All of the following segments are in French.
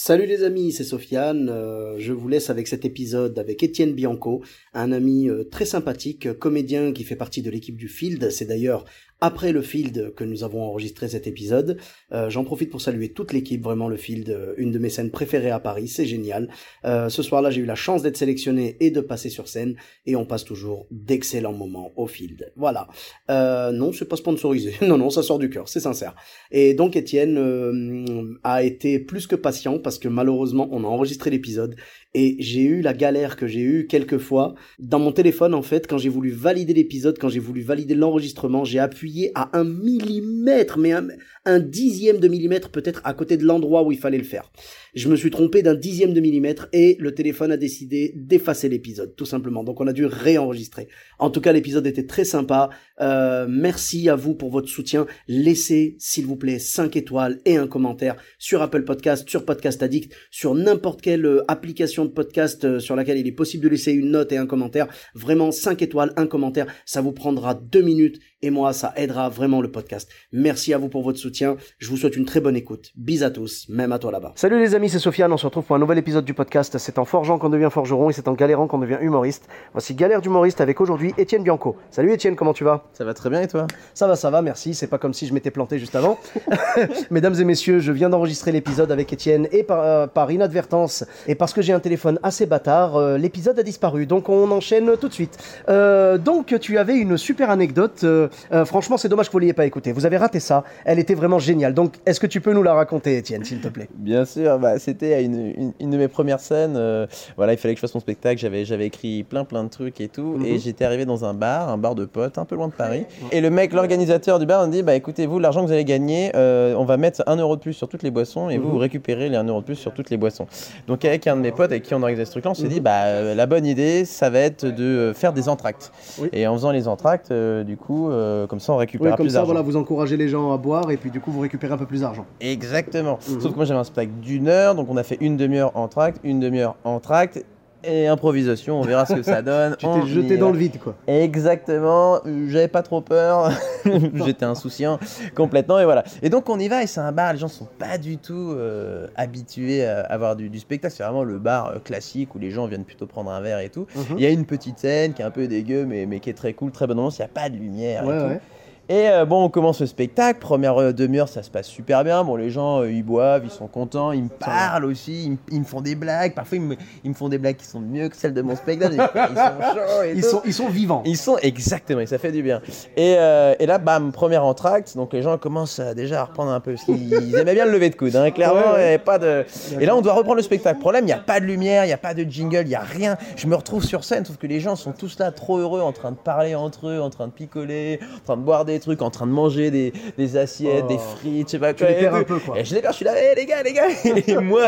Salut les amis, c'est Sofiane. Euh, je vous laisse avec cet épisode avec Étienne Bianco, un ami euh, très sympathique, comédien qui fait partie de l'équipe du Field. C'est d'ailleurs après le field que nous avons enregistré cet épisode. Euh, J'en profite pour saluer toute l'équipe, vraiment le field, euh, une de mes scènes préférées à Paris, c'est génial. Euh, ce soir-là, j'ai eu la chance d'être sélectionné et de passer sur scène, et on passe toujours d'excellents moments au field. Voilà. Euh, non, c'est pas sponsorisé. non, non, ça sort du cœur, c'est sincère. Et donc Étienne euh, a été plus que patient parce que malheureusement, on a enregistré l'épisode et j'ai eu la galère que j'ai eu quelques fois dans mon téléphone en fait quand j'ai voulu valider l'épisode, quand j'ai voulu valider l'enregistrement, j'ai appuyé à un millimètre, mais un, un dixième de millimètre peut-être à côté de l'endroit où il fallait le faire. Je me suis trompé d'un dixième de millimètre et le téléphone a décidé d'effacer l'épisode, tout simplement. Donc on a dû réenregistrer. En tout cas, l'épisode était très sympa. Euh, merci à vous pour votre soutien. Laissez, s'il vous plaît, 5 étoiles et un commentaire sur Apple Podcast, sur Podcast Addict, sur n'importe quelle euh, application de podcast euh, sur laquelle il est possible de laisser une note et un commentaire. Vraiment, 5 étoiles, un commentaire. Ça vous prendra deux minutes et moi, ça aidera vraiment le podcast. Merci à vous pour votre soutien. Je vous souhaite une très bonne écoute. Bis à tous, même à toi là-bas. Salut les amis, c'est Sofiane. On se retrouve pour un nouvel épisode du podcast. C'est en forgeant qu'on devient forgeron et c'est en galérant qu'on devient humoriste. Voici Galère d'humoriste avec aujourd'hui Étienne Bianco. Salut Étienne, comment tu vas? Ça va très bien et toi? Ça va, ça va, merci. C'est pas comme si je m'étais planté juste avant. Mesdames et messieurs, je viens d'enregistrer l'épisode avec Étienne et par, euh, par inadvertance et parce que j'ai un téléphone assez bâtard, euh, l'épisode a disparu. Donc on enchaîne tout de suite. Euh, donc tu avais une super anecdote. euh, euh, franchement, c'est dommage que vous l'ayez pas écouté. Vous avez raté ça. Elle était vraiment géniale. Donc est-ce que tu peux nous la raconter, Étienne, s'il te plaît? Bien sûr, bah, c'était une, une, une de mes premières scènes. euh, voilà, il fallait que je fasse mon spectacle. J'avais, j'avais écrit plein plein de trucs et tout. Mhm. Et j'étais arrivé dans un bar, un bar de potes, un peu loin de Paris. Et le mec, l'organisateur du bar, me dit Bah écoutez, vous, l'argent que vous allez gagner, euh, on va mettre un euro de plus sur toutes les boissons et vous, Mhm. vous récupérez les 1 euro de plus sur toutes les boissons. Donc, avec un de mes potes avec qui on organisait ce truc-là, on s'est dit Bah euh, la bonne idée, ça va être de euh, faire des entractes. Oui. Et en faisant les entractes, euh, du coup, euh, comme ça, on Oui, récupérera comme plus ça, voilà, vous encouragez les gens à boire et puis du coup, vous récupérez un peu plus d'argent. Exactement. Mhm. Sauf que moi j'avais un spectacle d'une heure, donc on a fait une demi-heure en tract, une demi-heure en tract et improvisation. On verra ce que ça donne. Tu t'es jeté dans le vide, quoi. Exactement. J'avais pas trop peur. J'étais insouciant complètement et voilà. Et donc on y va et c'est un bar. Les gens sont pas du tout euh, habitués à avoir du, du spectacle. C'est vraiment le bar euh, classique où les gens viennent plutôt prendre un verre et tout. Mhm. Il y a une petite scène qui est un peu dégueu mais, mais qui est très cool, très bonne ambiance. Il n'y a pas de lumière. et Ouais, tout. ouais. Et euh, bon, on commence le spectacle. Première euh, demi-heure, ça se passe super bien. Bon, les gens, euh, ils boivent, ils sont contents, ils me parlent aussi, ils, me- ils me font des blagues. Parfois, ils me, ils me font des blagues qui sont mieux que celles de mon spectacle. ils sont chauds et Ils tout. sont, ils sont vivants. Ils sont exactement, et ça fait du bien. Et, euh, et là, bam, premier entracte, donc les gens commencent déjà à reprendre un peu, parce qu'ils aimaient bien le lever de coude, hein, clairement, Ouais, ouais. il y avait pas de... Et là, on doit reprendre le spectacle. Problème, il n'y a pas de lumière, il n'y a pas de jingle, il n'y a rien. Je me retrouve sur scène, sauf que les gens sont tous là, trop heureux, en train de parler entre eux, en train de picoler, en train de boire des trucs, en train de manger des, des assiettes, Oh. des frites, je sais pas Tu quoi. les et perds un peu, quoi. Et je les perds, je suis là, Hé, les gars, les gars. Et moi,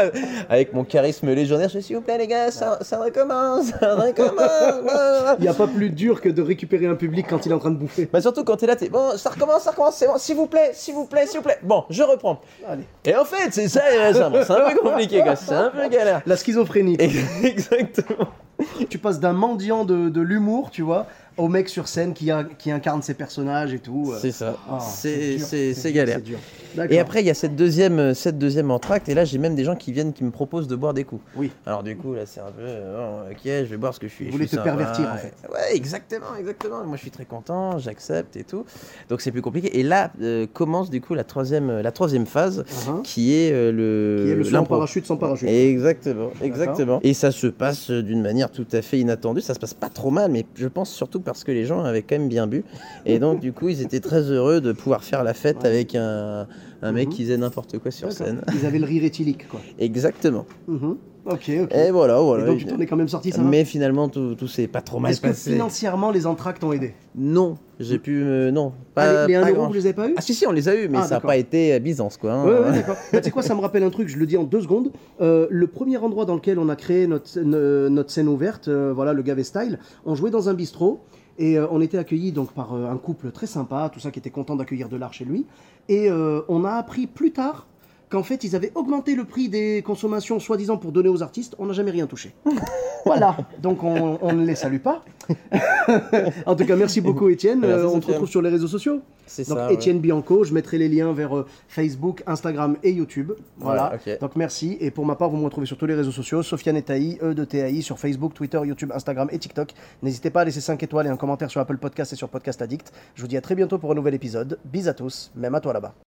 avec mon charisme légionnaire, je dis, s'il vous plaît, les gars, ça, ça recommence, ça recommence. Il n'y a pas plus dur que de récupérer un public quand il est en train de bouffer. Bah surtout quand t'es là, t'es bon, ça recommence, ça recommence, c'est bon, s'il vous plaît, s'il vous plaît, s'il vous plaît. Bon, je reprends. Allez. Et en fait, c'est ça, et ça, bon, c'est un peu compliqué, quoi, c'est un peu galère. La schizophrénie. Exactement. Tu passes d'un mendiant de, de l'humour, tu vois, au mec sur scène qui, a- qui incarne ses personnages et tout. C'est ça. Ah, c'est galère. c'est dur. Et après, il y a cette deuxième, cette deuxième entracte, et là, j'ai même des gens qui viennent, qui me proposent de boire des coups. Oui. Alors du coup, là, c'est un peu, euh, ok, je vais boire ce que je suis. Je voulaient suis te sympa. pervertir, en fait. Ouais, exactement, exactement. Moi, je suis très content, j'accepte et tout. Donc c'est plus compliqué. Et là euh, commence du coup la troisième, la troisième phase, Uh-huh. qui est euh, le. Qui est le l'impro. parachute sans parachute. Exactement, exactement. Et ça se passe euh, d'une manière tout à fait inattendue. Ça se passe pas trop mal, mais je pense surtout parce que les gens avaient quand même bien bu. Et donc, du coup, ils étaient très heureux de pouvoir faire la fête avec un, un mec Mhm. qui faisait n'importe quoi sur scène. Ils avaient le rire éthylique, quoi. Exactement. Mhm. Ok, ok. Et voilà, voilà. Et donc tu t'en es quand même sorti, ça Mais finalement, tout, tout s'est pas trop mal Est-ce que passé. financièrement les entractes ont aidé Non, j'ai pu. me- non, Ah, pas. Les, les 1 pas euro, vous les avez pas eu Ah si si, on les a eu, mais Ah, ça n'a pas été à Byzance quoi. hein. Ouais, ouais, d'accord. Bah, tu sais quoi, ça me rappelle un truc, je le dis en deux secondes. Euh, le premier endroit dans lequel on a créé notre, scène- euh, notre scène ouverte, euh, voilà, le Gavé Style, on jouait dans un bistrot et euh, on était accueillis donc par euh, un couple très sympa, tout ça qui était content d'accueillir de l'art chez lui. Et euh, on a appris plus tard qu'en fait ils avaient augmenté le prix des consommations soi-disant pour donner aux artistes. On n'a jamais rien touché. voilà, donc on, on ne les salue pas. en tout cas, merci beaucoup Étienne. Euh, on te retrouve sur les réseaux sociaux. C'est Donc ça. ouais. Étienne Bianco, je mettrai les liens vers euh, Facebook, Instagram et YouTube. Voilà. Donc merci. Et pour ma part, vous me retrouvez sur tous les réseaux sociaux, Sofiane et Taï, E de TAI, sur Facebook, Twitter, YouTube, Instagram et TikTok. N'hésitez pas à laisser 5 étoiles et un commentaire sur Apple Podcast et sur Podcast Addict. Je vous dis à très bientôt pour un nouvel épisode. Bis à tous, même à toi là-bas.